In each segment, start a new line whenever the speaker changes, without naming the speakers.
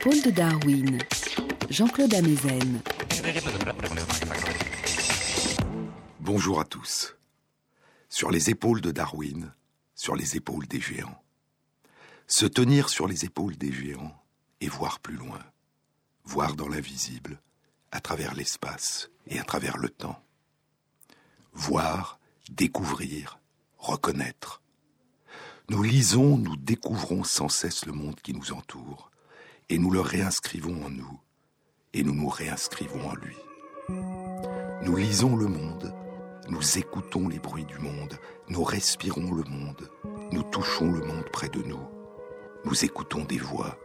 Épaules de Darwin, Jean-Claude Amezen.
Bonjour à tous. Sur les épaules de Darwin, sur les épaules des géants. Se tenir sur les épaules des géants et voir plus loin. Voir dans l'invisible, à travers l'espace et à travers le temps. Voir, découvrir, reconnaître. Nous lisons, nous découvrons sans cesse le monde qui nous entoure, et nous le réinscrivons en nous, et nous nous réinscrivons en lui. Nous lisons le monde, nous écoutons les bruits du monde, nous respirons le monde, nous touchons le monde près de nous, nous écoutons des voix,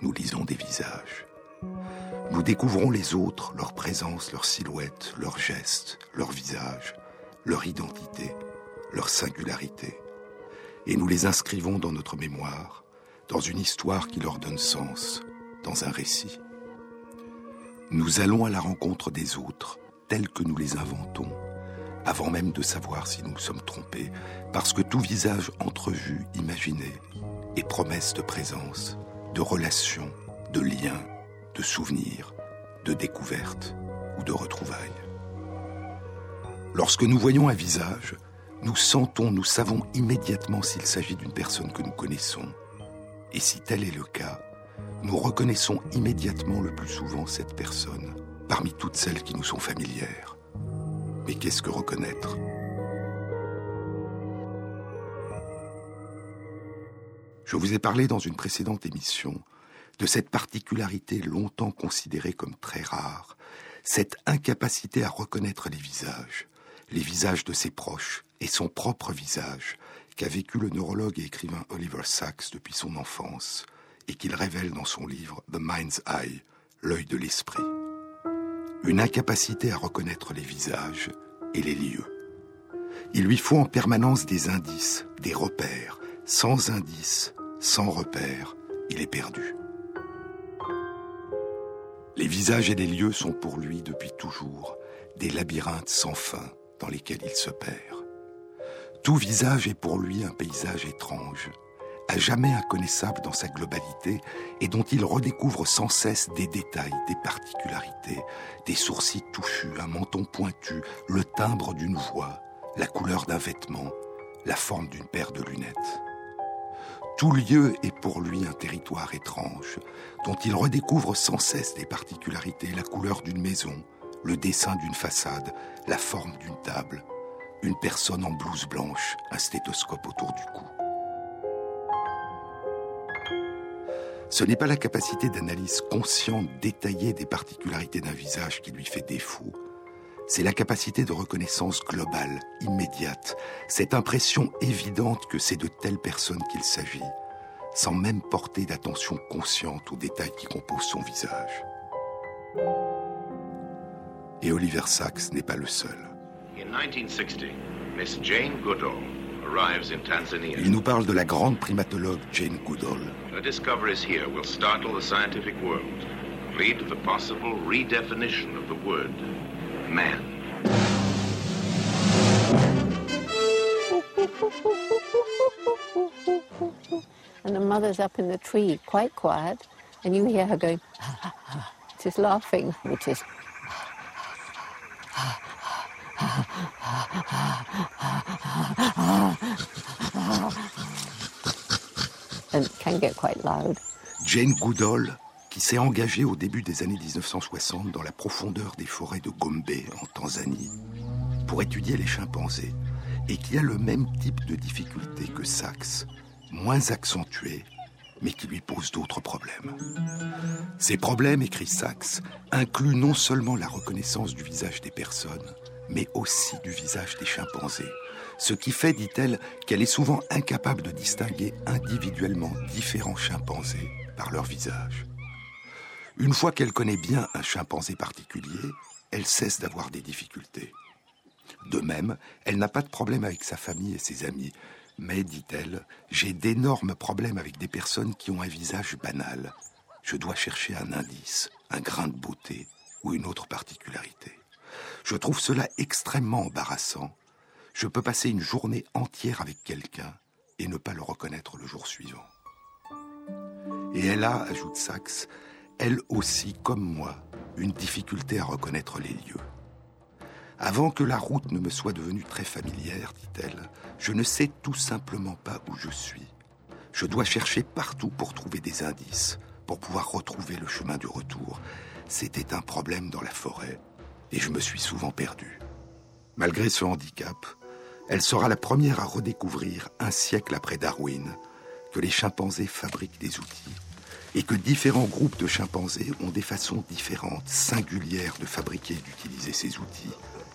nous lisons des visages. Nous découvrons les autres, leur présence, leur silhouette, leurs gestes, leur visage, leur identité, leur singularité. Et nous les inscrivons dans notre mémoire, dans une histoire qui leur donne sens, dans un récit. Nous allons à la rencontre des autres, tels que nous les inventons, avant même de savoir si nous sommes trompés, parce que tout visage entrevu, imaginé, est promesse de présence, de relation, de lien, de souvenirs, de découverte ou de retrouvailles. Lorsque nous voyons un visage, nous sentons, nous savons immédiatement s'il s'agit d'une personne que nous connaissons. Et si tel est le cas, nous reconnaissons immédiatement le plus souvent cette personne, parmi toutes celles qui nous sont familières. Mais qu'est-ce que reconnaître? Je vous ai parlé dans une précédente émission de cette particularité longtemps considérée comme très rare, cette incapacité à reconnaître les visages, les visages de ses proches et son propre visage, qu'a vécu le neurologue et écrivain Oliver Sacks depuis son enfance, et qu'il révèle dans son livre The Mind's Eye, l'œil de l'esprit. Une incapacité à reconnaître les visages et les lieux. Il lui faut en permanence des indices, des repères. Sans indices, sans repères, il est perdu. Les visages et les lieux sont pour lui depuis toujours des labyrinthes sans fin dans lesquels il se perd. Tout visage est pour lui un paysage étrange, à jamais inconnaissable dans sa globalité et dont il redécouvre sans cesse des détails, des particularités, des sourcils touchus, un menton pointu, le timbre d'une voix, la couleur d'un vêtement, la forme d'une paire de lunettes. Tout lieu est pour lui un territoire étrange, dont il redécouvre sans cesse des particularités, la couleur d'une maison, le dessin d'une façade, la forme d'une table, une personne en blouse blanche, un stéthoscope autour du cou. Ce n'est pas la capacité d'analyse consciente, détaillée des particularités d'un visage qui lui fait défaut. C'est la capacité de reconnaissance globale, immédiate, cette impression évidente que c'est de telle personne qu'il s'agit, sans même porter d'attention consciente aux détails qui composent son visage. Et Oliver Sacks n'est pas le seul. Il nous parle de la grande primatologue Jane Goodall. Her discoveries here will startle the scientific world, lead to the possible redefinition of the word man.
And the mother's up in the tree, quite quiet, and you hear her going, just laughing, which is
Jane Goodall, qui s'est engagée au début des années 1960 dans la profondeur des forêts de Gombe, en Tanzanie, pour étudier les chimpanzés, et qui a le même type de difficultés que Sachs, moins accentué, mais qui lui pose d'autres problèmes. Ces problèmes, écrit Sachs, incluent non seulement la reconnaissance du visage des personnes, mais aussi du visage des chimpanzés. Ce qui fait, dit-elle, qu'elle est souvent incapable de distinguer individuellement différents chimpanzés par leur visage. Une fois qu'elle connaît bien un chimpanzé particulier, elle cesse d'avoir des difficultés. De même, elle n'a pas de problème avec sa famille et ses amis, mais, dit-elle, j'ai d'énormes problèmes avec des personnes qui ont un visage banal. Je dois chercher un indice, un grain de beauté ou une autre particularité. Je trouve cela extrêmement embarrassant. Je peux passer une journée entière avec quelqu'un et ne pas le reconnaître le jour suivant. Et elle a, ajoute Sachs, elle aussi, comme moi, une difficulté à reconnaître les lieux. Avant que la route ne me soit devenue très familière, dit-elle, je ne sais tout simplement pas où je suis. Je dois chercher partout pour trouver des indices, pour pouvoir retrouver le chemin du retour. C'était un problème dans la forêt, et je me suis souvent perdu. Malgré ce handicap, elle sera la première à redécouvrir, un siècle après Darwin, que les chimpanzés fabriquent des outils et que différents groupes de chimpanzés ont des façons différentes, singulières de fabriquer et d'utiliser ces outils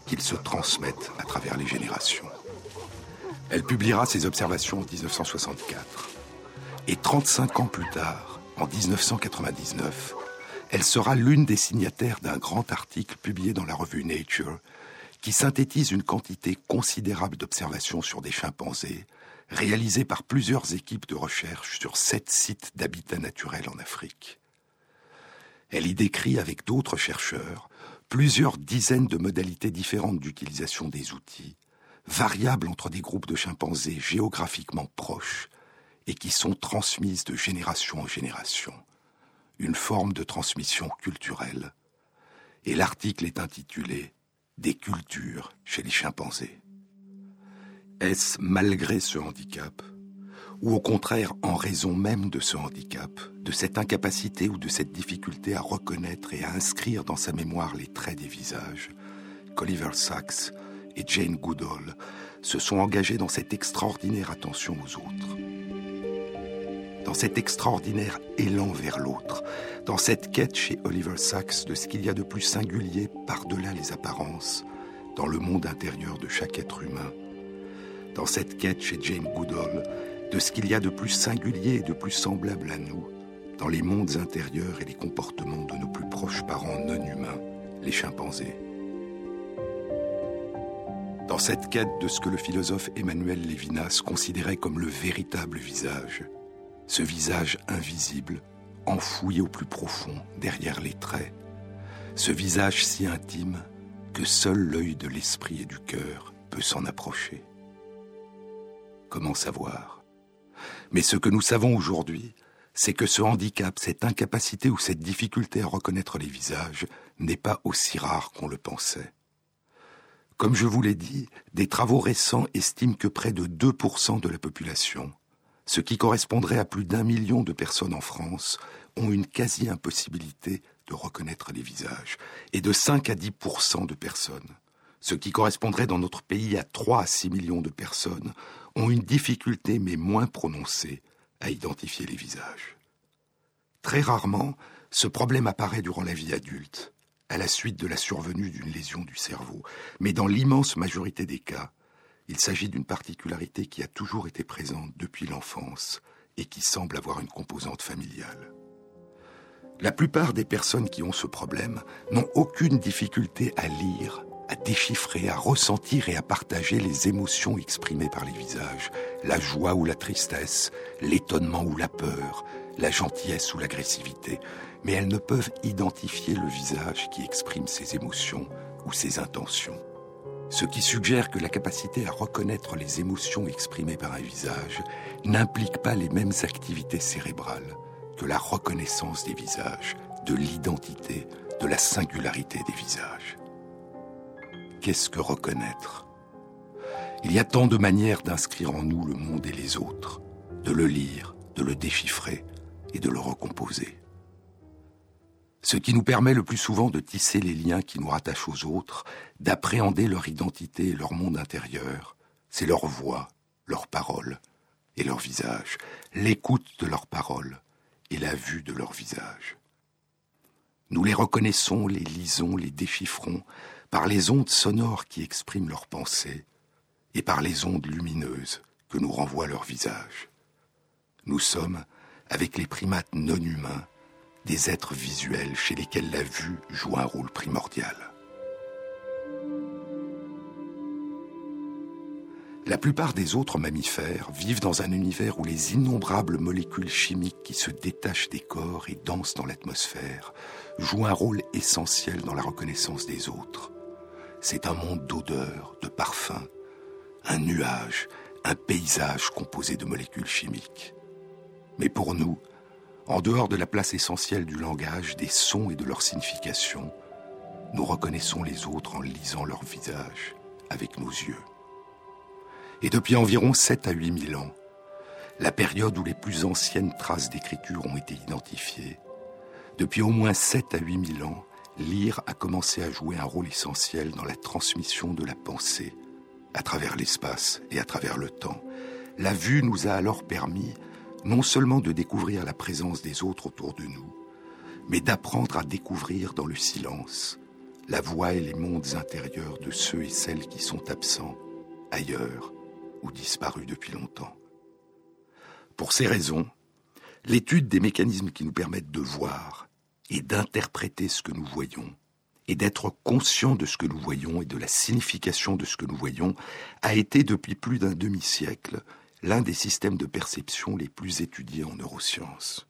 qu'ils se transmettent à travers les générations. Elle publiera ses observations en 1964. Et 35 ans plus tard, en 1999, elle sera l'une des signataires d'un grand article publié dans la revue Nature qui synthétise une quantité considérable d'observations sur des chimpanzés réalisées par plusieurs équipes de recherche sur sept sites d'habitat naturel en Afrique. Elle y décrit avec d'autres chercheurs plusieurs dizaines de modalités différentes d'utilisation des outils, variables entre des groupes de chimpanzés géographiquement proches et qui sont transmises de génération en génération, une forme de transmission culturelle. Et l'article est intitulé Des cultures chez les chimpanzés. Est-ce malgré ce handicap ou au contraire en raison même de ce handicap, de cette incapacité ou de cette difficulté à reconnaître et à inscrire dans sa mémoire les traits des visages, qu'Oliver Sacks et Jane Goodall se sont engagés dans cette extraordinaire attention aux autres, dans cet extraordinaire élan vers l'autre, dans cette quête chez Oliver Sacks de ce qu'il y a de plus singulier par-delà les apparences, dans le monde intérieur de chaque être humain, dans cette quête chez Jane Goodall de ce qu'il y a de plus singulier et de plus semblable à nous dans les mondes intérieurs et les comportements de nos plus proches parents non humains, les chimpanzés. Dans cette quête de ce que le philosophe Emmanuel Lévinas considérait comme le véritable visage, ce visage invisible, enfoui au plus profond, derrière les traits, ce visage si intime que seul l'œil de l'esprit et du cœur peut s'en approcher. Comment savoir? Mais ce que nous savons aujourd'hui, c'est que ce handicap, cette incapacité ou cette difficulté à reconnaître les visages n'est pas aussi rare qu'on le pensait. Comme je vous l'ai dit, des travaux récents estiment que près de 2% de la population, ce qui correspondrait à plus d'un million de personnes en France, ont une quasi-impossibilité de reconnaître les visages, et de 5 à 10% de personnes, ce qui correspondrait dans notre pays à 3 à 6 millions de personnes, ont une difficulté mais moins prononcée à identifier les visages. Très rarement, ce problème apparaît durant la vie adulte, à la suite de la survenue d'une lésion du cerveau, mais dans l'immense majorité des cas, il s'agit d'une particularité qui a toujours été présente depuis l'enfance et qui semble avoir une composante familiale. La plupart des personnes qui ont ce problème n'ont aucune difficulté à lire à déchiffrer, à ressentir et à partager les émotions exprimées par les visages, la joie ou la tristesse, l'étonnement ou la peur, la gentillesse ou l'agressivité, mais elles ne peuvent identifier le visage qui exprime ces émotions ou ces intentions. Ce qui suggère que la capacité à reconnaître les émotions exprimées par un visage n'implique pas les mêmes activités cérébrales que la reconnaissance des visages, de l'identité, de la singularité des visages qu'est-ce que reconnaître? Il y a tant de manières d'inscrire en nous le monde et les autres, de le lire, de le déchiffrer et de le recomposer. Ce qui nous permet le plus souvent de tisser les liens qui nous rattachent aux autres, d'appréhender leur identité et leur monde intérieur, c'est leur voix, leurs paroles et leur visage, l'écoute de leurs paroles et la vue de leur visage. Nous les reconnaissons, les lisons, les déchiffrons, par les ondes sonores qui expriment leurs pensées et par les ondes lumineuses que nous renvoient leurs visages. Nous sommes, avec les primates non humains, des êtres visuels chez lesquels la vue joue un rôle primordial. La plupart des autres mammifères vivent dans un univers où les innombrables molécules chimiques qui se détachent des corps et dansent dans l'atmosphère jouent un rôle essentiel dans la reconnaissance des autres. C'est un monde d'odeurs, de parfums, un nuage, un paysage composé de molécules chimiques. Mais pour nous, En dehors de la place essentielle du langage, des sons et de leur signification, nous reconnaissons les autres en lisant leur visage avec nos yeux. Et depuis environ 7 à 8 000 ans, la période où les plus anciennes traces d'écriture ont été identifiées, depuis au moins 7 à 8 000 ans, lire a commencé à jouer un rôle essentiel dans la transmission de la pensée, à travers l'espace et à travers le temps. La vue nous a alors permis non seulement de découvrir la présence des autres autour de nous, mais d'apprendre à découvrir dans le silence la voix et les mondes intérieurs de ceux et celles qui sont absents, ailleurs ou disparus depuis longtemps. Pour ces raisons, l'étude des mécanismes qui nous permettent de voir et d'interpréter ce que nous voyons, et d'être conscient de ce que nous voyons et de la signification de ce que nous voyons, a été depuis plus d'un demi-siècle l'un des systèmes de perception les plus étudiés en neurosciences.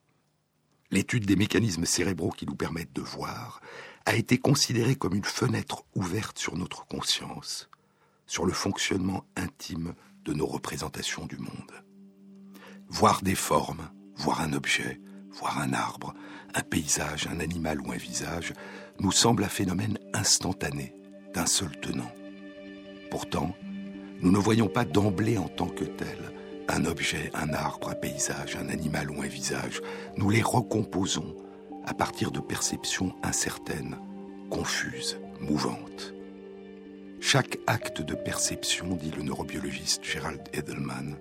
L'étude des mécanismes cérébraux qui nous permettent de voir a été considérée comme une fenêtre ouverte sur notre conscience, sur le fonctionnement intime de nos représentations du monde. Voir des formes, voir un objet, voir un arbre, un paysage, un animal ou un visage, nous semble un phénomène instantané, d'un seul tenant. Pourtant, nous ne voyons pas d'emblée en tant que tel un objet, un arbre, un paysage, un animal ou un visage. Nous les recomposons à partir de perceptions incertaines, confuses, mouvantes. Chaque acte de perception, dit le neurobiologiste Gerald Edelman,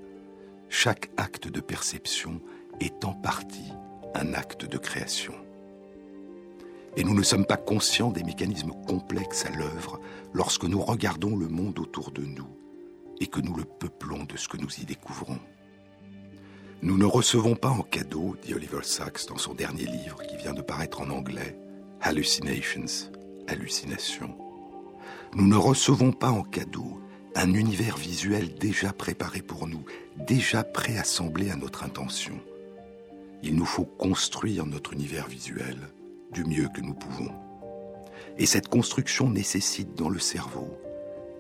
chaque acte de perception est en partie un acte de création. Et nous ne sommes pas conscients des mécanismes complexes à l'œuvre lorsque nous regardons le monde autour de nous et que nous le peuplons de ce que nous y découvrons. Nous ne recevons pas en cadeau, dit Oliver Sacks dans son dernier livre qui vient de paraître en anglais, Hallucinations, hallucinations. Nous ne recevons pas en cadeau un univers visuel déjà préparé pour nous, déjà préassemblé à notre intention. Il nous faut construire notre univers visuel du mieux que nous pouvons. Et cette construction nécessite dans le cerveau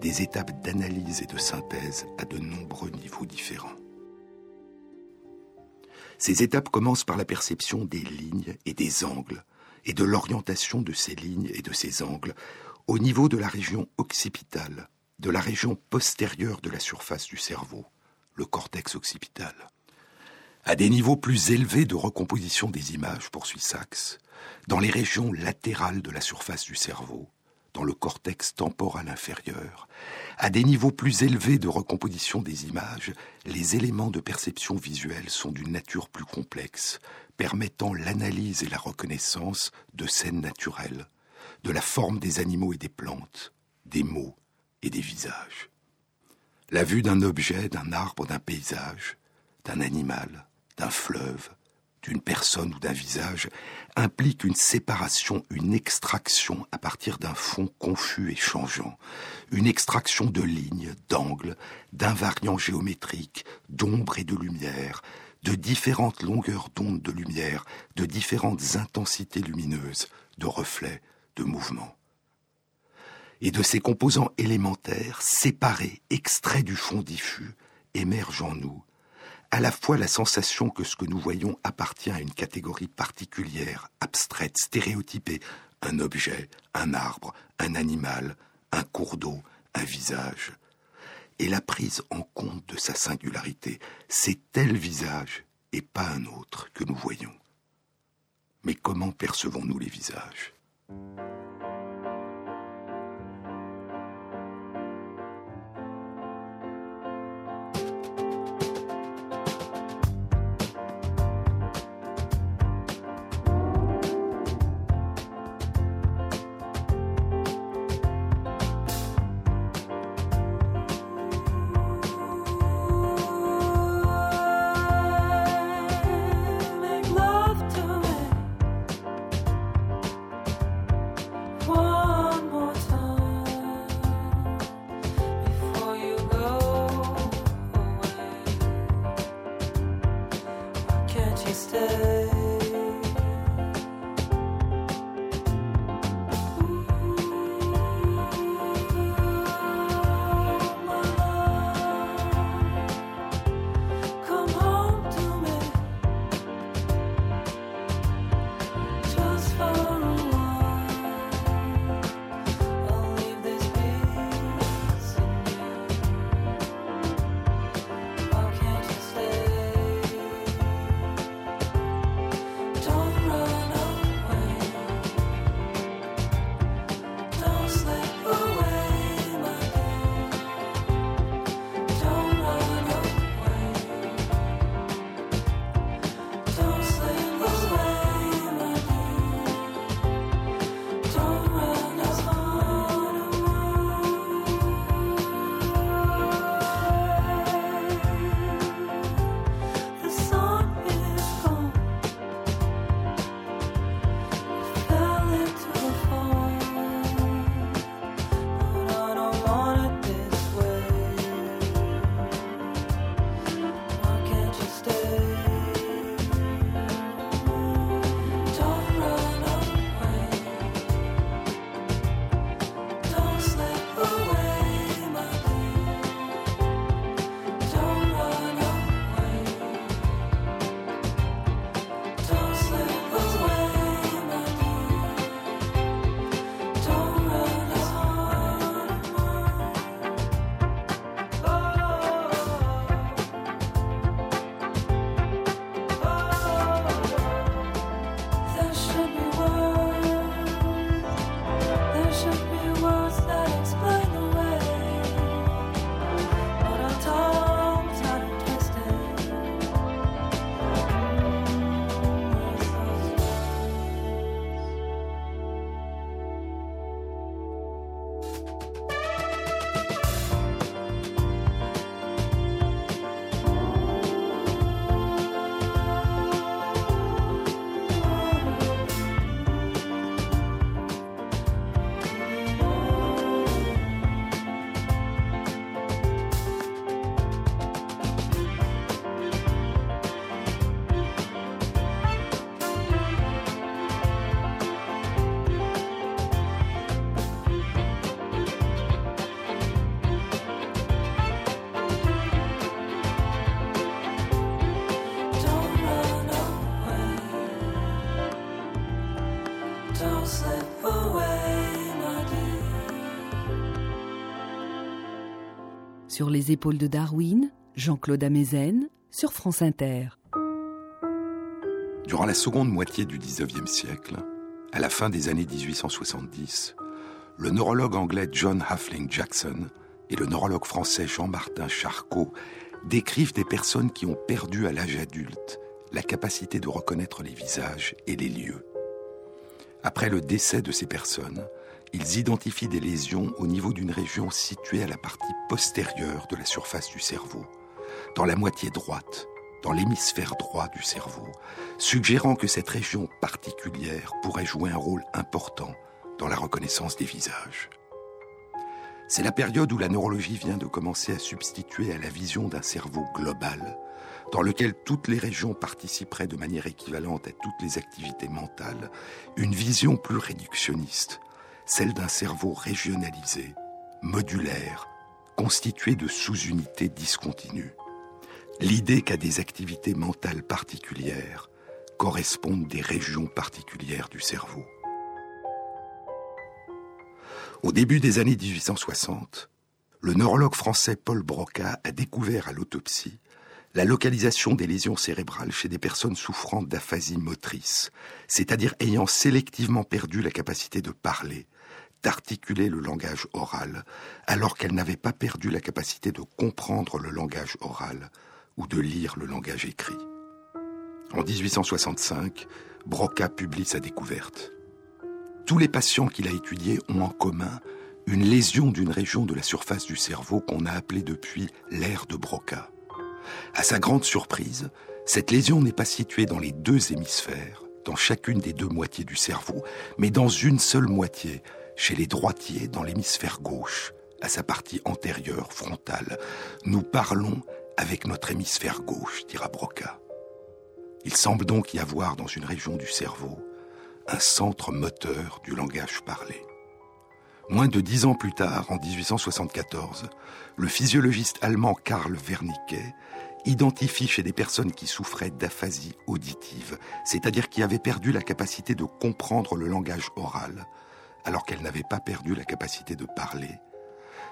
des étapes d'analyse et de synthèse à de nombreux niveaux différents. Ces étapes commencent par la perception des lignes et des angles, et de l'orientation de ces lignes et de ces angles au niveau de la région occipitale, de la région postérieure de la surface du cerveau, le cortex occipital. À des niveaux plus élevés de recomposition des images, poursuit Sachs, dans les régions latérales de la surface du cerveau, dans le cortex temporal inférieur, à des niveaux plus élevés de recomposition des images, les éléments de perception visuelle sont d'une nature plus complexe, permettant l'analyse et la reconnaissance de scènes naturelles, de la forme des animaux et des plantes, des mots et des visages. La vue d'un objet, d'un arbre, d'un paysage, d'un animal, d'un fleuve, d'une personne ou d'un visage implique une séparation, une extraction à partir d'un fond confus et changeant, une extraction de lignes, d'angles, d'invariants géométriques, d'ombre et de lumière, de différentes longueurs d'onde de lumière, de différentes intensités lumineuses, de reflets, de mouvements. Et de ces composants élémentaires, séparés, extraits du fond diffus, émergent en nous à la fois la sensation que ce que nous voyons appartient à une catégorie particulière, abstraite, stéréotypée, un objet, un arbre, un animal, un cours d'eau, un visage, et la prise en compte de sa singularité, c'est tel visage et pas un autre que nous voyons. Mais comment percevons-nous les visages?
Sur les épaules de Darwin, Jean-Claude Amezen, sur France Inter.
Durant la seconde moitié du XIXe siècle, à la fin des années 1870, le neurologue anglais John Huffling Jackson et le neurologue français Jean-Martin Charcot décrivent des personnes qui ont perdu à l'âge adulte la capacité de reconnaître les visages et les lieux. Après le décès de ces personnes, ils identifient des lésions au niveau d'une région située à la partie postérieure de la surface du cerveau, dans la moitié droite, dans l'hémisphère droit du cerveau, suggérant que cette région particulière pourrait jouer un rôle important dans la reconnaissance des visages. C'est la période où la neurologie vient de commencer à substituer à la vision d'un cerveau global, dans lequel toutes les régions participeraient de manière équivalente à toutes les activités mentales, une vision plus réductionniste, celle d'un cerveau régionalisé, modulaire, constitué de sous-unités discontinues. L'idée qu'à des activités mentales particulières correspondent des régions particulières du cerveau. Au début des années 1860, le neurologue français Paul Broca a découvert à l'autopsie la localisation des lésions cérébrales chez des personnes souffrant d'aphasie motrice, c'est-à-dire ayant sélectivement perdu la capacité de parler, d'articuler le langage oral, alors qu'elles n'avaient pas perdu la capacité de comprendre le langage oral ou de lire le langage écrit. En 1865, Broca publie sa découverte. Tous les patients qu'il a étudiés ont en commun une lésion d'une région de la surface du cerveau qu'on a appelée depuis l'aire de Broca. À sa grande surprise, cette lésion n'est pas située dans les deux hémisphères, dans chacune des deux moitiés du cerveau, mais dans une seule moitié, chez les droitiers, dans l'hémisphère gauche, à sa partie antérieure, frontale. Nous parlons avec notre hémisphère gauche, dira Broca. Il semble donc y avoir dans une région du cerveau un centre moteur du langage parlé. Moins de dix ans plus tard, en 1874, le physiologiste allemand Karl Wernicke identifie chez des personnes qui souffraient d'aphasie auditive, c'est-à-dire qui avaient perdu la capacité de comprendre le langage oral, alors qu'elles n'avaient pas perdu la capacité de parler,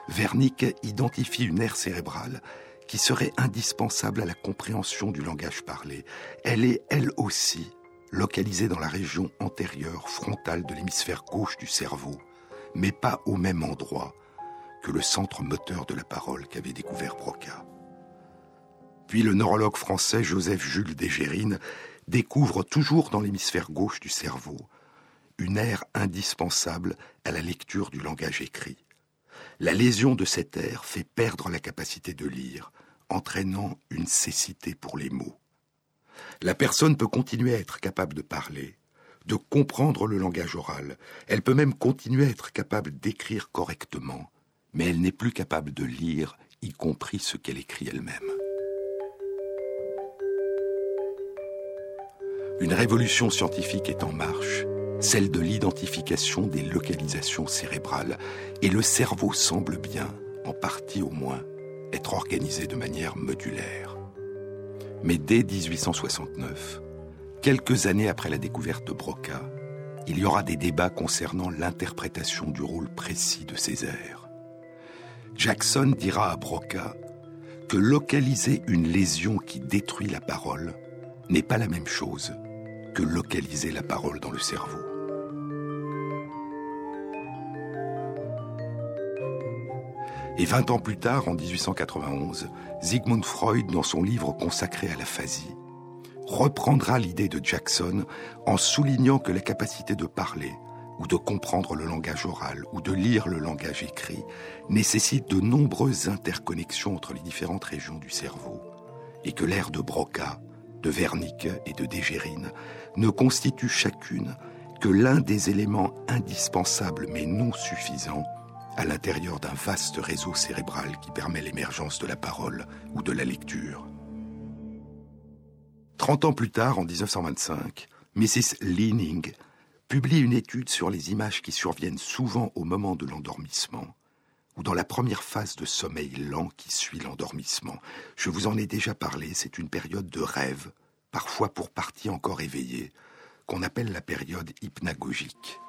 Wernicke identifie une aire cérébrale qui serait indispensable à la compréhension du langage parlé. Elle est, elle aussi, localisée dans la région antérieure frontale de l'hémisphère gauche du cerveau, mais pas au même endroit que le centre moteur de la parole qu'avait découvert Broca. Puis le neurologue français Joseph-Jules Desgérines découvre toujours dans l'hémisphère gauche du cerveau une aire indispensable à la lecture du langage écrit. La lésion de cette aire fait perdre la capacité de lire, entraînant une cécité pour les mots. La personne peut continuer à être capable de parler, de comprendre le langage oral, elle peut même continuer à être capable d'écrire correctement, mais elle n'est plus capable de lire, y compris ce qu'elle écrit elle-même. Une révolution scientifique est en marche, celle de l'identification des localisations cérébrales, et le cerveau semble bien, en partie au moins, être organisé de manière modulaire. Mais dès 1869, quelques années après la découverte de Broca, il y aura des débats concernant l'interprétation du rôle précis de ces aires. Jackson dira à Broca que localiser une lésion qui détruit la parole n'est pas la même chose que localiser la parole dans le cerveau. Et 20 ans plus tard, en 1891, Sigmund Freud, dans son livre consacré à l'aphasie, reprendra l'idée de Jackson en soulignant que la capacité de parler, ou de comprendre le langage oral, ou de lire le langage écrit, nécessite de nombreuses interconnexions entre les différentes régions du cerveau, et que l'aire de Broca, de Wernicke et de Dégérine ne constitue chacune que l'un des éléments indispensables mais non suffisants à l'intérieur d'un vaste réseau cérébral qui permet l'émergence de la parole ou de la lecture. Trente ans plus tard, en 1925, Mrs. Leaning publie une étude sur les images qui surviennent souvent au moment de l'endormissement ou dans la première phase de sommeil lent qui suit l'endormissement. Je vous en ai déjà parlé, c'est une période de rêve, parfois pour partie encore éveillée, qu'on appelle la période hypnagogique.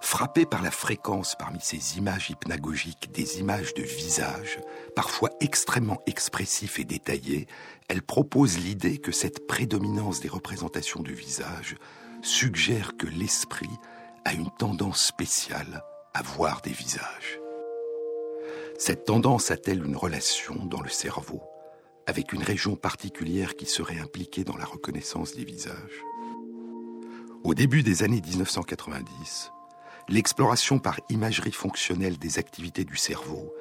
Frappée par la fréquence parmi ces images hypnagogiques des images de visage, parfois extrêmement expressifs et détaillés, elle propose l'idée que cette prédominance des représentations de visage suggère que l'esprit a une tendance spéciale à voir des visages. Cette tendance a-t-elle une relation dans le cerveau? Avec une région particulière qui serait impliquée dans la reconnaissance des visages Au début des années 1990, l'exploration par imagerie fonctionnelle des activités du cerveau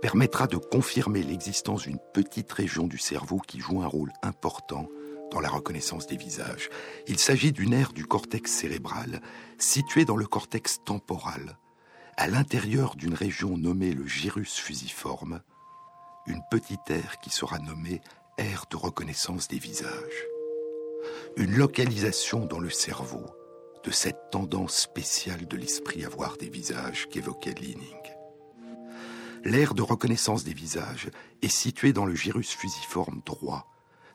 permettra de confirmer l'existence d'une petite région du cerveau qui joue un rôle important dans la reconnaissance des visages. Il s'agit d'une aire du cortex cérébral située dans le cortex temporal, à l'intérieur d'une région nommée le gyrus fusiforme, une petite aire qui sera nommée aire de reconnaissance des visages. Une localisation dans le cerveau de cette tendance spéciale de l'esprit à voir des visages qu'évoquait Leaning. L'aire de reconnaissance des visages est située dans le gyrus fusiforme droit,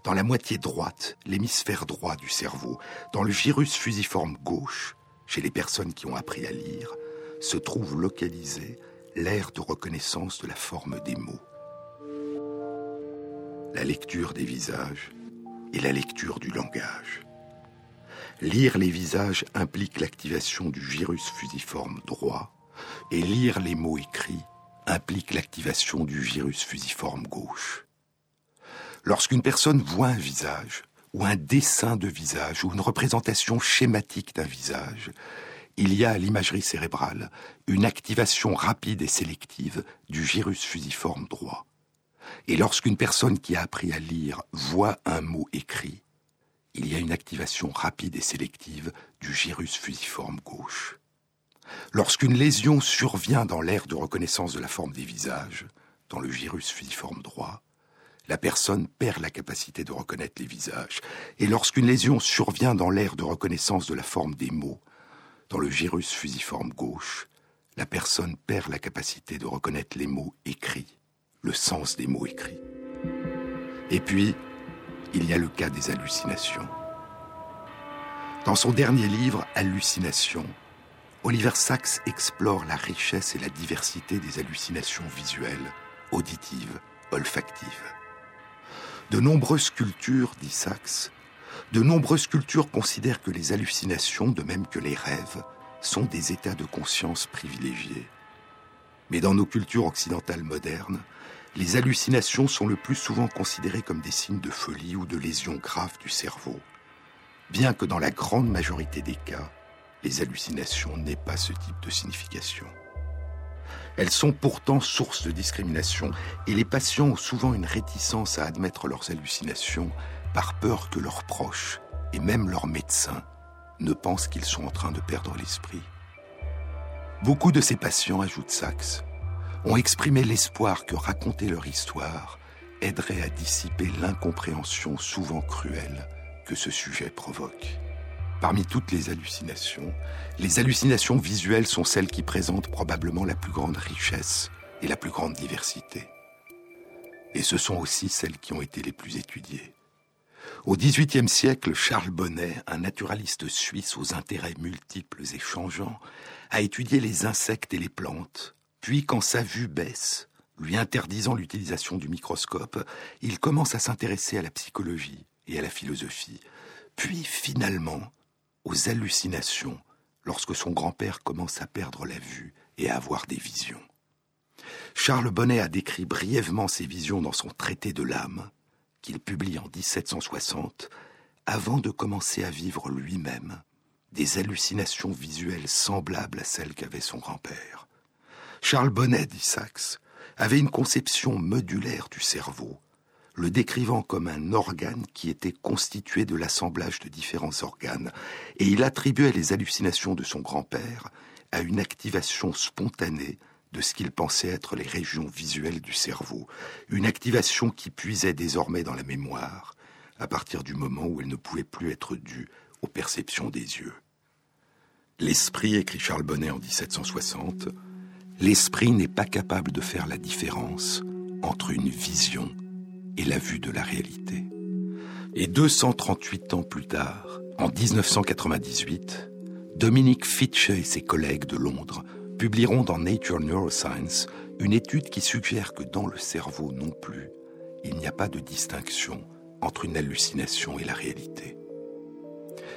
dans la moitié droite, l'hémisphère droit du cerveau, dans le gyrus fusiforme gauche, chez les personnes qui ont appris à lire, se trouve localisée l'aire de reconnaissance de la forme des mots. La lecture des visages et la lecture du langage. Lire les visages implique l'activation du gyrus fusiforme droit et lire les mots écrits implique l'activation du gyrus fusiforme gauche. Lorsqu'une personne voit un visage, ou un dessin de visage, ou une représentation schématique d'un visage, il y a à l'imagerie cérébrale une activation rapide et sélective du gyrus fusiforme droit. Et lorsqu'une personne qui a appris à lire voit un mot écrit, il y a une activation rapide et sélective du gyrus fusiforme gauche. Lorsqu'une lésion survient dans l'aire de reconnaissance de la forme des visages, dans le gyrus fusiforme droit, la personne perd la capacité de reconnaître les visages. Et lorsqu'une lésion survient dans l'aire de reconnaissance de la forme des mots, dans le gyrus fusiforme gauche, la personne perd la capacité de reconnaître les mots écrits, le sens des mots écrits. Et puis, il y a le cas des hallucinations. Dans son dernier livre, Hallucinations, Oliver Sacks explore la richesse et la diversité des hallucinations visuelles, auditives, olfactives. De nombreuses cultures, dit Sachs, de nombreuses cultures considèrent que les hallucinations, de même que les rêves, sont des états de conscience privilégiés. Mais dans nos cultures occidentales modernes, les hallucinations sont le plus souvent considérées comme des signes de folie ou de lésions graves du cerveau, bien que dans la grande majorité des cas, les hallucinations n'aient pas ce type de signification. Elles sont pourtant source de discrimination et les patients ont souvent une réticence à admettre leurs hallucinations par peur que leurs proches et même leurs médecins ne pensent qu'ils sont en train de perdre l'esprit. Beaucoup de ces patients, ajoute Sachs, ont exprimé l'espoir que raconter leur histoire aiderait à dissiper l'incompréhension souvent cruelle que ce sujet provoque. Parmi toutes les hallucinations, les hallucinations visuelles sont celles qui présentent probablement la plus grande richesse et la plus grande diversité. Et ce sont aussi celles qui ont été les plus étudiées. Au XVIIIe siècle, Charles Bonnet, un naturaliste suisse aux intérêts multiples et changeants, a étudié les insectes et les plantes puis, quand sa vue baisse, lui interdisant l'utilisation du microscope, il commence à s'intéresser à la psychologie et à la philosophie, puis finalement aux hallucinations lorsque son grand-père commence à perdre la vue et à avoir des visions. Charles Bonnet a décrit brièvement ses visions dans son traité de l'âme, qu'il publie en 1760, avant de commencer à vivre lui-même des hallucinations visuelles semblables à celles qu'avait son grand-père. Charles Bonnet, dit Sachs, avait une conception modulaire du cerveau, le décrivant comme un organe qui était constitué de l'assemblage de différents organes, et il attribuait les hallucinations de son grand-père à une activation spontanée de ce qu'il pensait être les régions visuelles du cerveau, une activation qui puisait désormais dans la mémoire, à partir du moment où elle ne pouvait plus être due aux perceptions des yeux. L'esprit, écrit Charles Bonnet en 1760, l'esprit n'est pas capable de faire la différence entre une vision et la vue de la réalité. Et 238 ans plus tard, en 1998, Dominique Fitch et ses collègues de Londres publieront dans Nature Neuroscience une étude qui suggère que dans le cerveau non plus, il n'y a pas de distinction entre une hallucination et la réalité.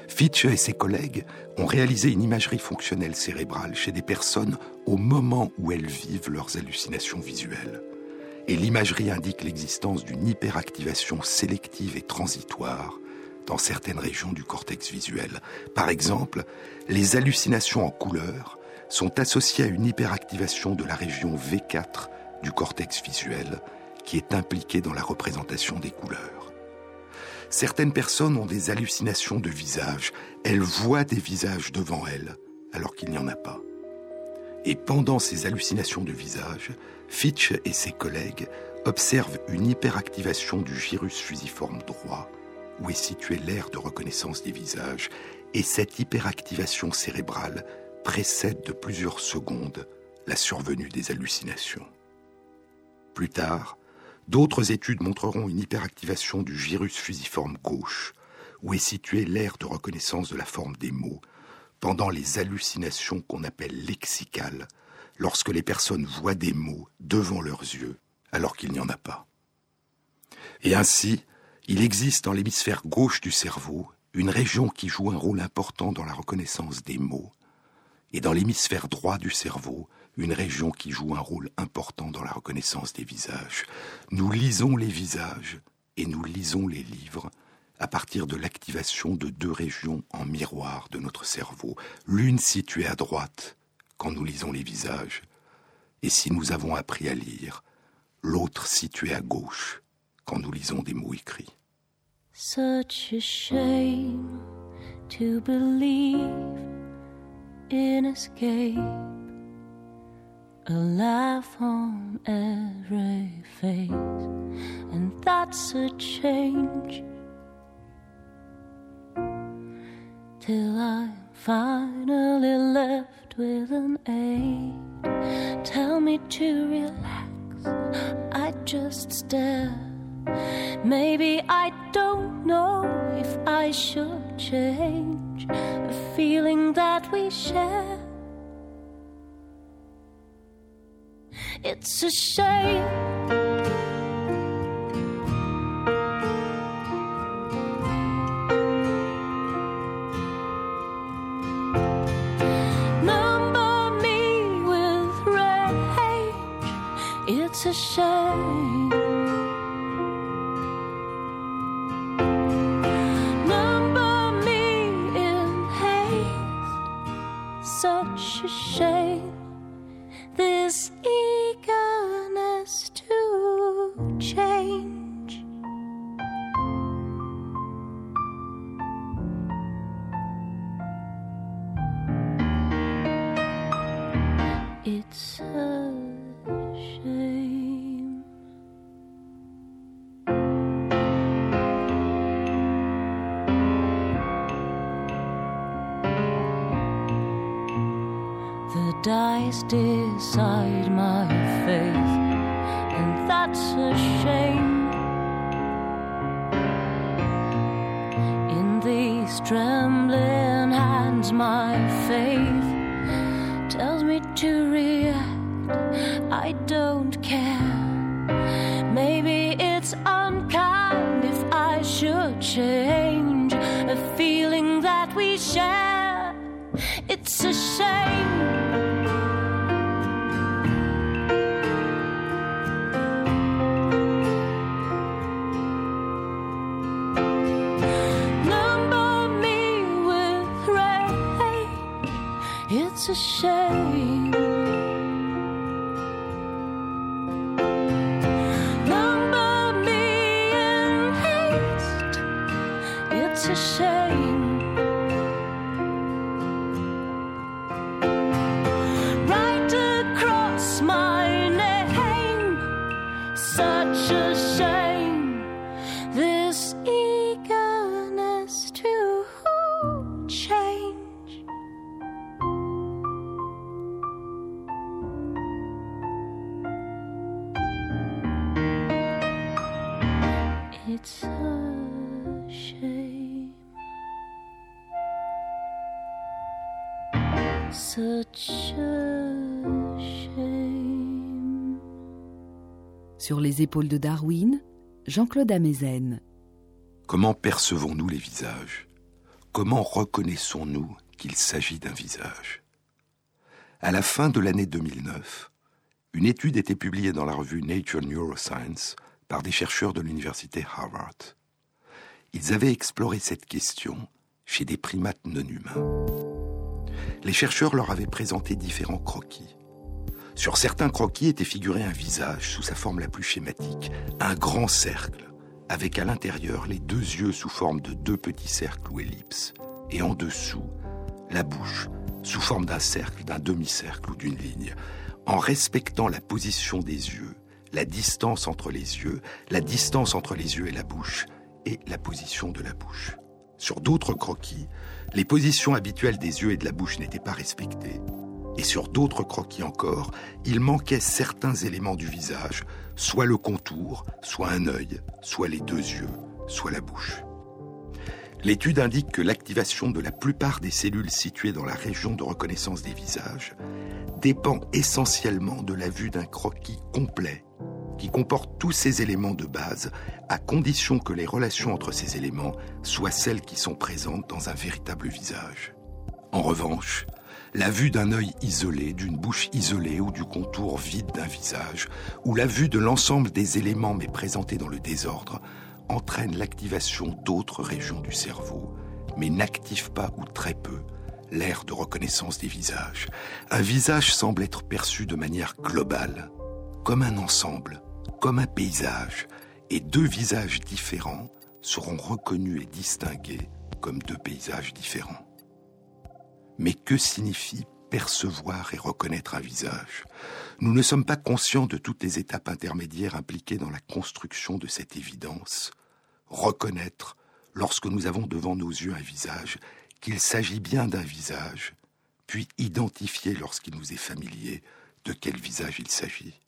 Fitch et ses collègues ont réalisé une imagerie fonctionnelle cérébrale chez des personnes au moment où elles vivent leurs hallucinations visuelles. Et l'imagerie indique l'existence d'une hyperactivation sélective et transitoire dans certaines régions du cortex visuel. Par exemple, les hallucinations en couleur sont associées à une hyperactivation de la région V4 du cortex visuel qui est impliquée dans la représentation des couleurs. Certaines personnes ont des hallucinations de visage. Elles voient des visages devant elles alors qu'il n'y en a pas. Et pendant ces hallucinations de visage, Fitch et ses collègues observent une hyperactivation du gyrus fusiforme droit, où est située l'aire de reconnaissance des visages, et cette hyperactivation cérébrale précède de plusieurs secondes la survenue des hallucinations. Plus tard, d'autres études montreront une hyperactivation du gyrus fusiforme gauche, où est située l'aire de reconnaissance de la forme des mots, pendant les hallucinations qu'on appelle lexicales, lorsque les personnes voient des mots devant leurs yeux alors qu'il n'y en a pas. Et ainsi, il existe dans l'hémisphère gauche du cerveau une région qui joue un rôle important dans la reconnaissance des mots, et dans l'hémisphère droit du cerveau, une région qui joue un rôle important dans la reconnaissance des visages. Nous lisons les visages et nous lisons les livres à partir de l'activation de deux régions en miroir de notre cerveau, l'une située à droite quand nous lisons les visages, et si nous avons appris à lire, l'autre située à gauche quand nous lisons des mots écrits.
Such a shame to believe in escape, a laugh on every face, and that's a change. till I'm finally left with an aid. Tell me to relax, I just stare. Maybe I don't know if I should change the feeling that we share. It's a shame. It's a shame. The dice decide my faith, and that's a shame. In these trembling hands, my faith
Sur les épaules de Darwin, Jean-Claude Amezen.
Comment percevons-nous les visages? Comment reconnaissons-nous qu'il s'agit d'un visage? À la fin de l'année 2009, une étude était publiée dans la revue Nature Neuroscience par des chercheurs de l'université Harvard. Ils avaient exploré cette question chez des primates non humains. Les chercheurs leur avaient présenté différents croquis. Sur certains croquis était figuré un visage sous sa forme la plus schématique, un grand cercle, avec à l'intérieur les deux yeux sous forme de deux petits cercles ou ellipses, et en dessous, la bouche, sous forme d'un cercle, d'un demi-cercle ou d'une ligne, en respectant la position des yeux, la distance entre les yeux, la distance entre les yeux et la bouche, et la position de la bouche. Sur d'autres croquis, les positions habituelles des yeux et de la bouche n'étaient pas respectées. Et sur d'autres croquis encore, il manquait certains éléments du visage, soit le contour, soit un œil, soit les deux yeux, soit la bouche. L'étude indique que l'activation de la plupart des cellules situées dans la région de reconnaissance des visages dépend essentiellement de la vue d'un croquis complet qui comporte tous ces éléments de base à condition que les relations entre ces éléments soient celles qui sont présentes dans un véritable visage. En revanche, la vue d'un œil isolé, d'une bouche isolée ou du contour vide d'un visage, ou la vue de l'ensemble des éléments mais présentés dans le désordre, entraîne l'activation d'autres régions du cerveau, mais n'active pas ou très peu l'aire de reconnaissance des visages. Un visage semble être perçu de manière globale, comme un ensemble, comme un paysage, et deux visages différents seront reconnus et distingués comme deux paysages différents. Mais que signifie percevoir et reconnaître un visage? Nous ne sommes pas conscients de toutes les étapes intermédiaires impliquées dans la construction de cette évidence. Reconnaître, lorsque nous avons devant nos yeux un visage, qu'il s'agit bien d'un visage, puis identifier lorsqu'il nous est familier de quel visage il s'agit.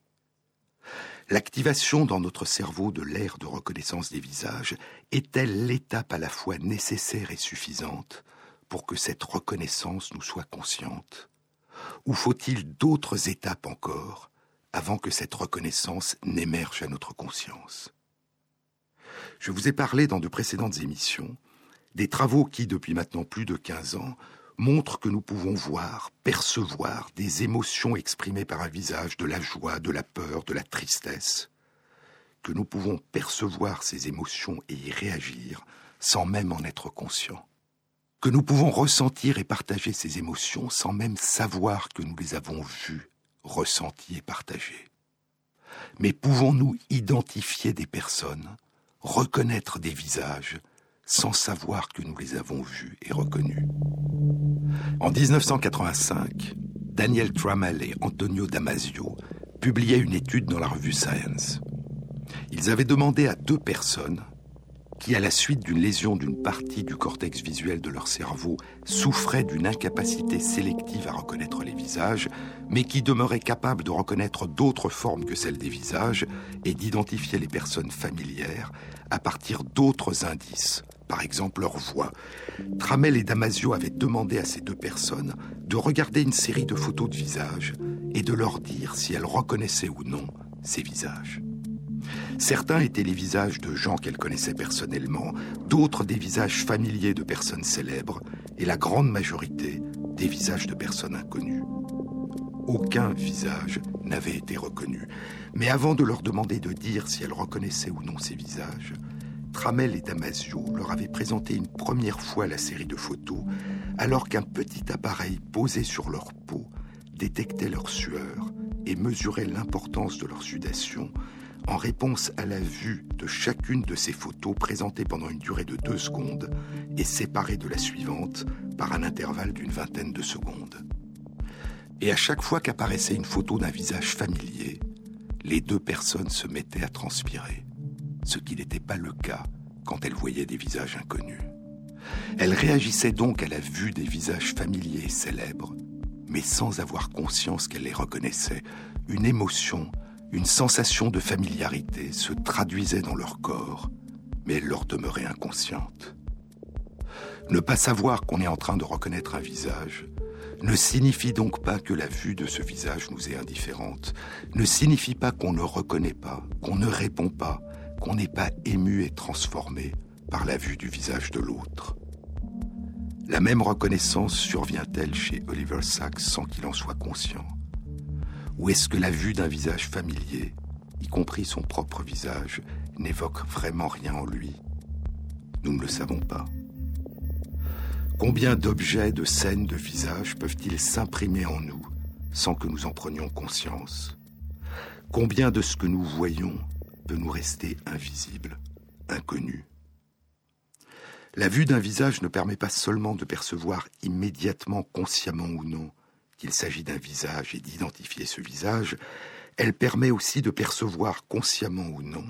L'activation dans notre cerveau de l'aire de reconnaissance des visages est-elle l'étape à la fois nécessaire et suffisante pour que cette reconnaissance nous soit consciente? Ou faut-il d'autres étapes encore avant que cette reconnaissance n'émerge à notre conscience? Je vous ai parlé dans de précédentes émissions des travaux qui, depuis maintenant plus de 15 ans, montre que nous pouvons voir, percevoir des émotions exprimées par un visage, de la joie, de la peur, de la tristesse, que nous pouvons percevoir ces émotions et y réagir sans même en être conscients, que nous pouvons ressentir et partager ces émotions sans même savoir que nous les avons vues, ressenties et partagées. Mais pouvons-nous identifier des personnes, reconnaître des visages, sans savoir que nous les avons vus et reconnus. En 1985, Daniel Trammell et Antonio Damasio publiaient une étude dans la revue Science. Ils avaient demandé à deux personnes qui, à la suite d'une lésion d'une partie du cortex visuel de leur cerveau, souffraient d'une incapacité sélective à reconnaître les visages, mais qui demeuraient capables de reconnaître d'autres formes que celles des visages et d'identifier les personnes familières à partir d'autres indices, par exemple leur voix. Tramel et Damasio avaient demandé à ces deux personnes de regarder une série de photos de visages et de leur dire si elles reconnaissaient ou non ces visages. Certains étaient les visages de gens qu'elles connaissaient personnellement, d'autres des visages familiers de personnes célèbres, et la grande majorité des visages de personnes inconnues. Aucun visage n'avait été reconnu, mais avant de leur demander de dire si elles reconnaissaient ou non ces visages, Tramel et Damasio leur avaient présenté une première fois la série de photos, alors qu'un petit appareil posé sur leur peau détectait leur sueur et mesurait l'importance de leur sudation en réponse à la vue de chacune de ces photos présentées pendant une durée de deux secondes et séparées de la suivante par un intervalle d'une vingtaine de secondes. Et à chaque fois qu'apparaissait une photo d'un visage familier, les deux personnes se mettaient à transpirer ce qui n'était pas le cas quand elle voyait des visages inconnus. Elle réagissait donc à la vue des visages familiers et célèbres, mais sans avoir conscience qu'elle les reconnaissait. Une émotion, une sensation de familiarité se traduisait dans leur corps, mais elle leur demeurait inconsciente. Ne pas savoir qu'on est en train de reconnaître un visage ne signifie donc pas que la vue de ce visage nous est indifférente, ne signifie pas qu'on ne reconnaît pas, qu'on ne répond pas, qu'on n'est pas ému et transformé par la vue du visage de l'autre. La même reconnaissance survient-elle chez Oliver Sacks sans qu'il en soit conscient Ou est-ce que la vue d'un visage familier, y compris son propre visage, n'évoque vraiment rien en lui? Nous ne le savons pas. Combien d'objets, de scènes, de visages peuvent-ils s'imprimer en nous sans que nous en prenions conscience? Combien de ce que nous voyons peut nous rester invisible, inconnu? La vue d'un visage ne permet pas seulement de percevoir immédiatement, consciemment ou non, qu'il s'agit d'un visage et d'identifier ce visage, elle permet aussi de percevoir consciemment ou non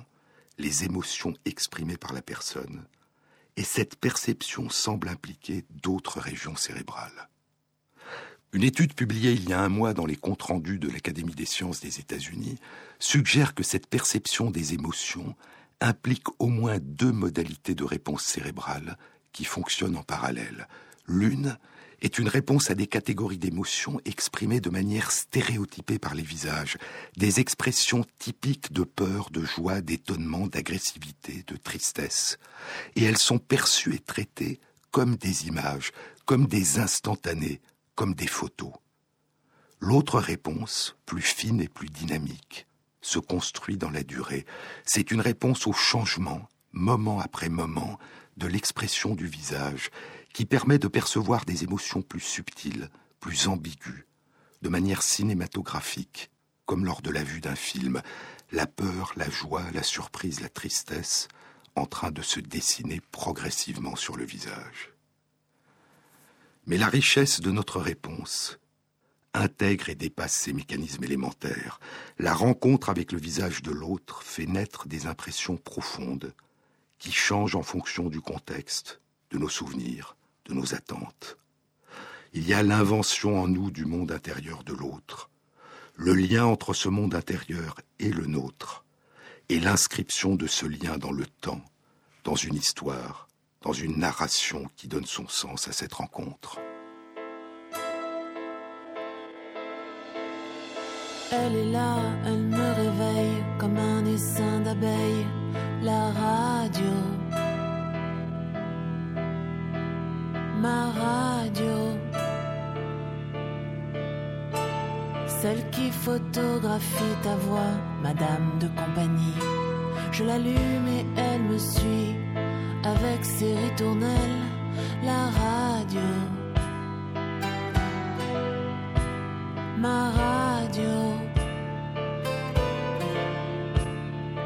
les émotions exprimées par la personne, et cette perception semble impliquer d'autres régions cérébrales. Une étude publiée il y a un mois dans les comptes rendus de l'Académie des sciences des États-Unis suggère que cette perception des émotions implique au moins deux modalités de réponse cérébrale qui fonctionnent en parallèle. L'une est une réponse à des catégories d'émotions exprimées de manière stéréotypée par les visages, des expressions typiques de peur, de joie, d'étonnement, d'agressivité, de tristesse. Et elles sont perçues et traitées comme des images, comme des instantanés, comme des photos. L'autre réponse, plus fine et plus dynamique, se construit dans la durée. C'est une réponse au changement, moment après moment, de l'expression du visage, qui permet de percevoir des émotions plus subtiles, plus ambiguës, de manière cinématographique, comme lors de la vue d'un film, la peur, la joie, la surprise, la tristesse, en train de se dessiner progressivement sur le visage. Mais la richesse de notre réponse intègre et dépasse ces mécanismes élémentaires. La rencontre avec le visage de l'autre fait naître des impressions profondes qui changent en fonction du contexte, de nos souvenirs, de nos attentes. Il y a l'invention en nous du monde intérieur de l'autre, le lien entre ce monde intérieur et le nôtre, et l'inscription de ce lien dans le temps, dans une histoire, dans une narration qui donne son sens à cette rencontre.
Elle est là, elle me réveille comme un essaim d'abeilles, la radio ma radio. Celle qui photographie ta voix, madame de compagnie. Je l'allume et elle me suit avec ses ritournelles, la radio. Ma radio.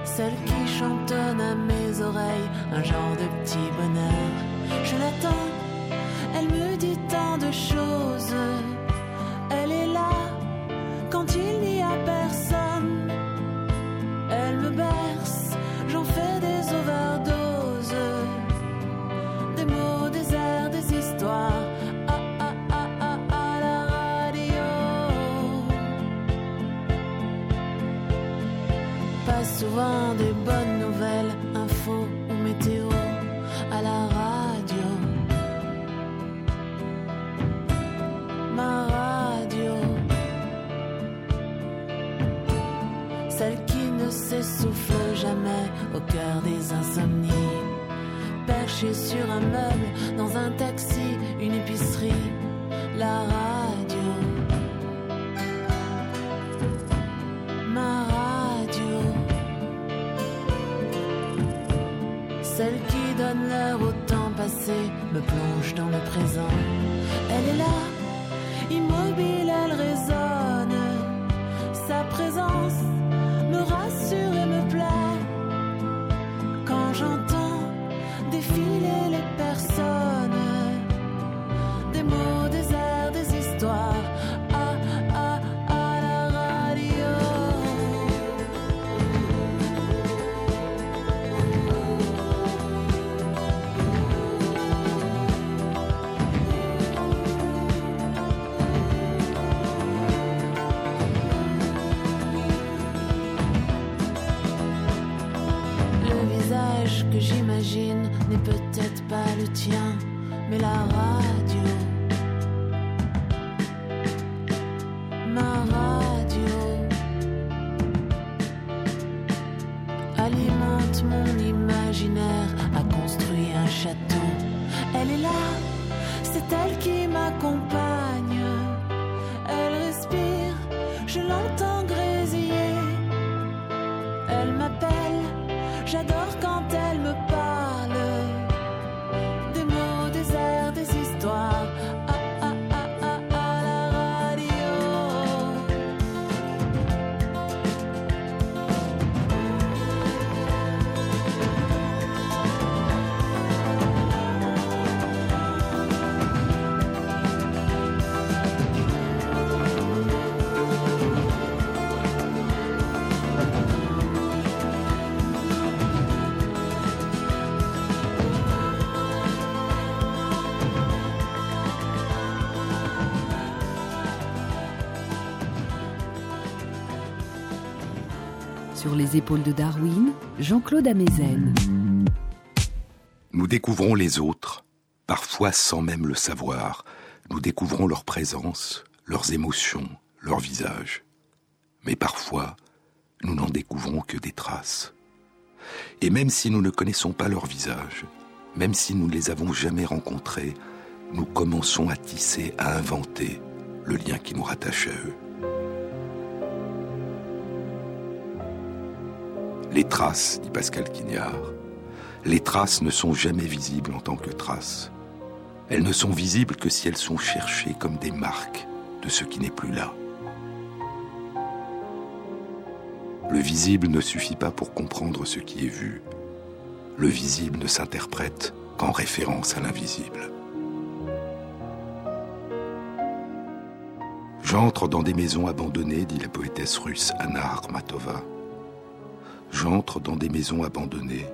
Celle qui chantonne à mes oreilles un genre de petit bonheur. Je l'attends elle me dit tant de choses.
Sur les épaules de Darwin, Jean-Claude Amezen.
Nous découvrons les autres, parfois sans même le savoir. Nous découvrons leur présence, leurs émotions, leur visage. Mais parfois, nous n'en découvrons que des traces. Et même si nous ne connaissons pas leur visage, même si nous ne les avons jamais rencontrés, nous commençons à tisser, à inventer le lien qui nous rattache à eux. Les traces, dit Pascal Quignard, les traces ne sont jamais visibles en tant que traces. Elles ne sont visibles que si elles sont cherchées comme des marques de ce qui n'est plus là. Le visible ne suffit pas pour comprendre ce qui est vu. Le visible ne s'interprète qu'en référence à l'invisible. J'entre dans des maisons abandonnées, dit la poétesse russe Anna Akhmatova. J'entre dans des maisons abandonnées.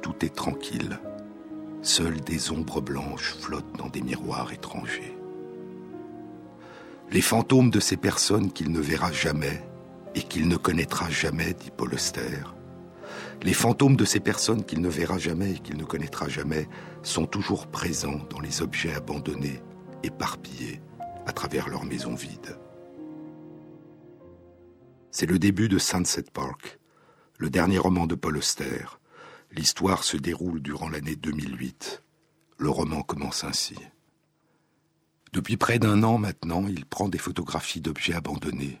Tout est tranquille. Seules des ombres blanches flottent dans des miroirs étrangers. Les fantômes de ces personnes qu'il ne verra jamais et qu'il ne connaîtra jamais, dit Paul Auster. Les fantômes de ces personnes qu'il ne verra jamais et qu'il ne connaîtra jamais sont toujours présents dans les objets abandonnés, éparpillés à travers leurs maisons vides. C'est le début de Sunset Park, le dernier roman de Paul Auster. L'histoire se déroule durant l'année 2008. Le roman commence ainsi. Depuis près d'un an maintenant, il prend des photographies d'objets abandonnés.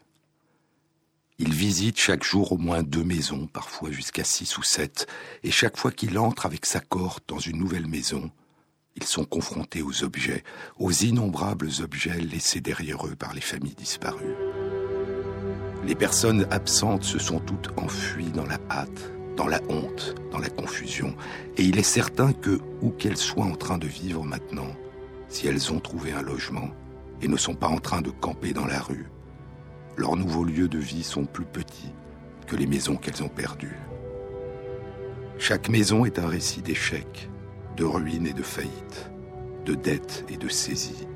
Il visite chaque jour au moins deux maisons, parfois jusqu'à six ou sept, et chaque fois qu'il entre avec sa corde dans une nouvelle maison, ils sont confrontés aux objets, aux innombrables objets laissés derrière eux par les familles disparues. Les personnes absentes se sont toutes enfuies dans la hâte, dans la honte, dans la confusion, et il est certain que, où qu'elles soient en train de vivre maintenant, si elles ont trouvé un logement et ne sont pas en train de camper dans la rue, leurs nouveaux lieux de vie sont plus petits que les maisons qu'elles ont perdues. Chaque maison est un récit d'échecs, de ruines et de faillites, de dettes et de saisies.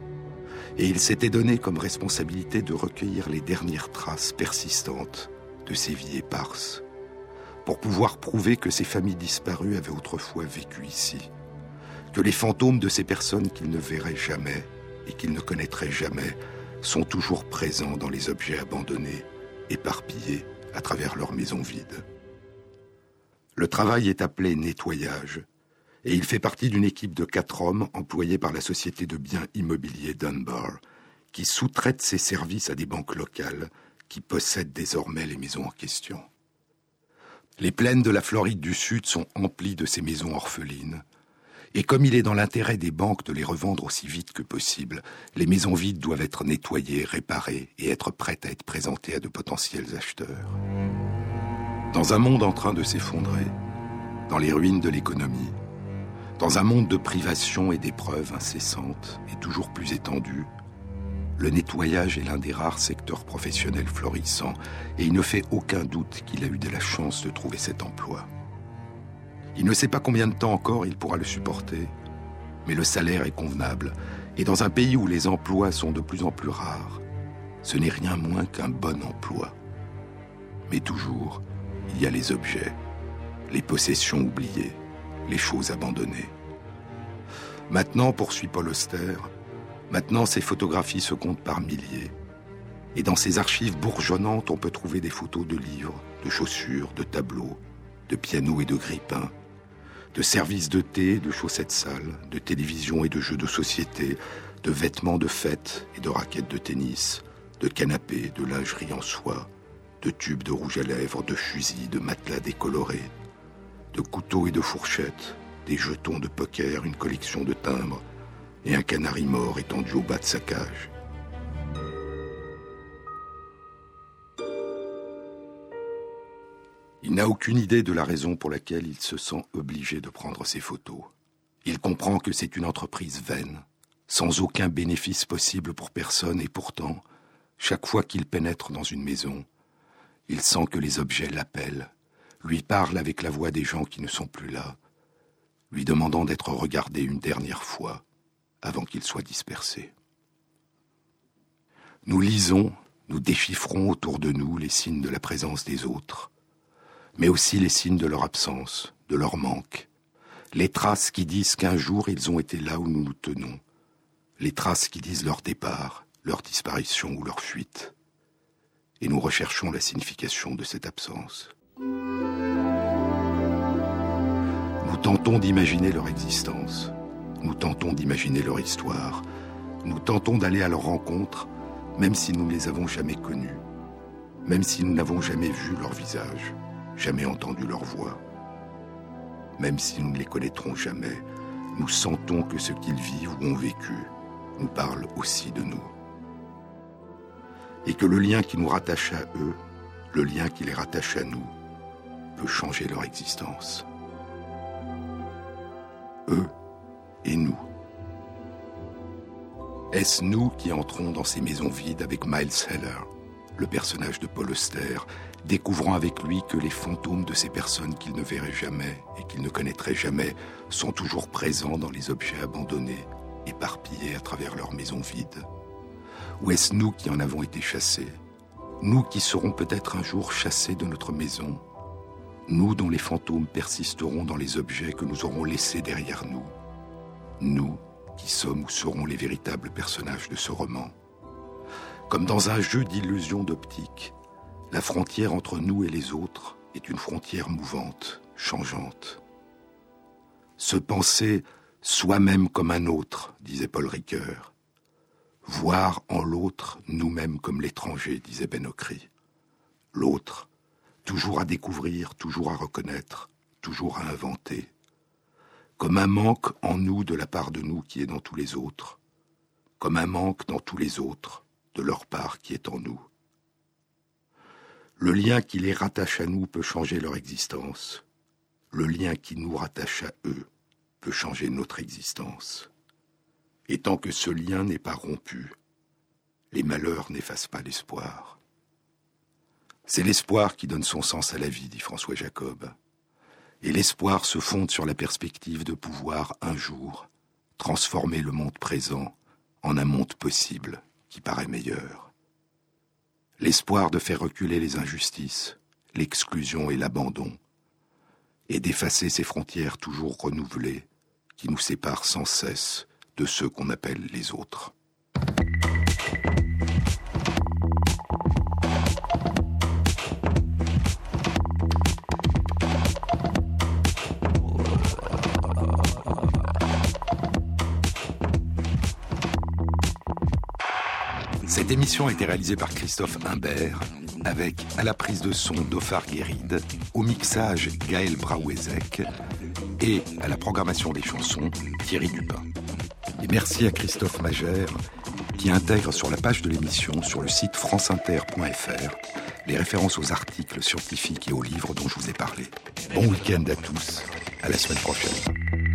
Et il s'était donné comme responsabilité de recueillir les dernières traces persistantes de ces vies éparses, pour pouvoir prouver que ces familles disparues avaient autrefois vécu ici, que les fantômes de ces personnes qu'ils ne verraient jamais et qu'ils ne connaîtraient jamais sont toujours présents dans les objets abandonnés, éparpillés à travers leurs maisons vides. Le travail est appelé nettoyage, et il fait partie d'une équipe de quatre hommes employés par la société de biens immobiliers Dunbar, qui sous-traite ses services à des banques locales qui possèdent désormais les maisons en question. Les plaines de la Floride du Sud sont emplies de ces maisons orphelines, et comme il est dans l'intérêt des banques de les revendre aussi vite que possible, les maisons vides doivent être nettoyées, réparées et être prêtes à être présentées à de potentiels acheteurs. Dans un monde en train de s'effondrer, dans les ruines de l'économie, dans un monde de privation et d'épreuves incessantes et toujours plus étendues, le nettoyage est l'un des rares secteurs professionnels florissants et il ne fait aucun doute qu'il a eu de la chance de trouver cet emploi. Il ne sait pas combien de temps encore il pourra le supporter, mais le salaire est convenable et dans un pays où les emplois sont de plus en plus rares, ce n'est rien moins qu'un bon emploi. Mais toujours, il y a les objets, les possessions oubliées, les choses abandonnées. Maintenant, poursuit Paul Auster, maintenant ces photographies se comptent par milliers. Et dans ces archives bourgeonnantes, on peut trouver des photos de livres, de chaussures, de tableaux, de pianos et de grippins, de services de thé, de chaussettes sales, de télévision et de jeux de société, de vêtements de fête et de raquettes de tennis, de canapés, de lingerie en soie, de tubes de rouge à lèvres, de fusils, de matelas décolorés, de couteaux et de fourchettes, des jetons de poker, une collection de timbres et un canari mort étendu au bas de sa cage. Il n'a aucune idée de la raison pour laquelle il se sent obligé de prendre ces photos. Il comprend que c'est une entreprise vaine, sans aucun bénéfice possible pour personne, et pourtant, chaque fois qu'il pénètre dans une maison, il sent que les objets l'appellent, lui parlent avec la voix des gens qui ne sont plus là, lui demandant d'être regardé une dernière fois avant qu'il soit dispersé. Nous lisons, nous déchiffrons autour de nous les signes de la présence des autres, mais aussi les signes de leur absence, de leur manque, les traces qui disent qu'un jour ils ont été là où nous nous tenons, les traces qui disent leur départ, leur disparition ou leur fuite. Et nous recherchons la signification de cette absence. Nous tentons d'imaginer leur existence, nous tentons d'imaginer leur histoire, nous tentons d'aller à leur rencontre, même si nous ne les avons jamais connus, même si nous n'avons jamais vu leur visage, jamais entendu leur voix. Même si nous ne les connaîtrons jamais, nous sentons que ce qu'ils vivent ou ont vécu nous parle aussi de nous. Et que le lien qui nous rattache à eux, le lien qui les rattache à nous, peut changer leur existence. Eux et nous. Est-ce nous qui entrons dans ces maisons vides avec Miles Heller, le personnage de Paul Auster, découvrant avec lui que les fantômes de ces personnes qu'il ne verrait jamais et qu'il ne connaîtrait jamais sont toujours présents dans les objets abandonnés, éparpillés à travers leurs maisons vides? Ou est-ce nous qui en avons été chassés? Nous qui serons peut-être un jour chassés de notre maison Nous dont les fantômes persisteront dans les objets que nous aurons laissés derrière nous Nous qui sommes ou serons les véritables personnages de ce roman Comme dans un jeu d'illusions d'optique, la frontière entre nous et les autres est une frontière mouvante, changeante. Se penser Soi-même comme un autre, disait Paul Ricoeur. Voir en l'autre nous-mêmes comme l'étranger, disait Ben L'autre, toujours à découvrir, toujours à reconnaître, toujours à inventer. Comme un manque en nous de la part de nous qui est dans tous les autres. Comme un manque dans tous les autres de leur part qui est en nous. Le lien qui les rattache à nous peut changer leur existence. Le lien qui nous rattache à eux peut changer notre existence. Et tant que ce lien n'est pas rompu, les malheurs n'effacent pas l'espoir. C'est l'espoir qui donne son sens à la vie, dit François Jacob. Et l'espoir se fonde sur la perspective de pouvoir, un jour, transformer le monde présent en un monde possible qui paraît meilleur. L'espoir de faire reculer les injustices, l'exclusion et l'abandon, et d'effacer ces frontières toujours renouvelées qui nous séparent sans cesse de ceux qu'on appelle les autres. Cette émission a été réalisée par Christophe Imbert avec à la prise de son Dofar Guéride, au mixage Gaël Brawezek et à la programmation des chansons Thierry Dupin. Et merci à Christophe Magère qui intègre sur la page de l'émission sur le site franceinter.fr les références aux articles scientifiques et aux livres dont je vous ai parlé. Bon week-end à tous, à la semaine prochaine.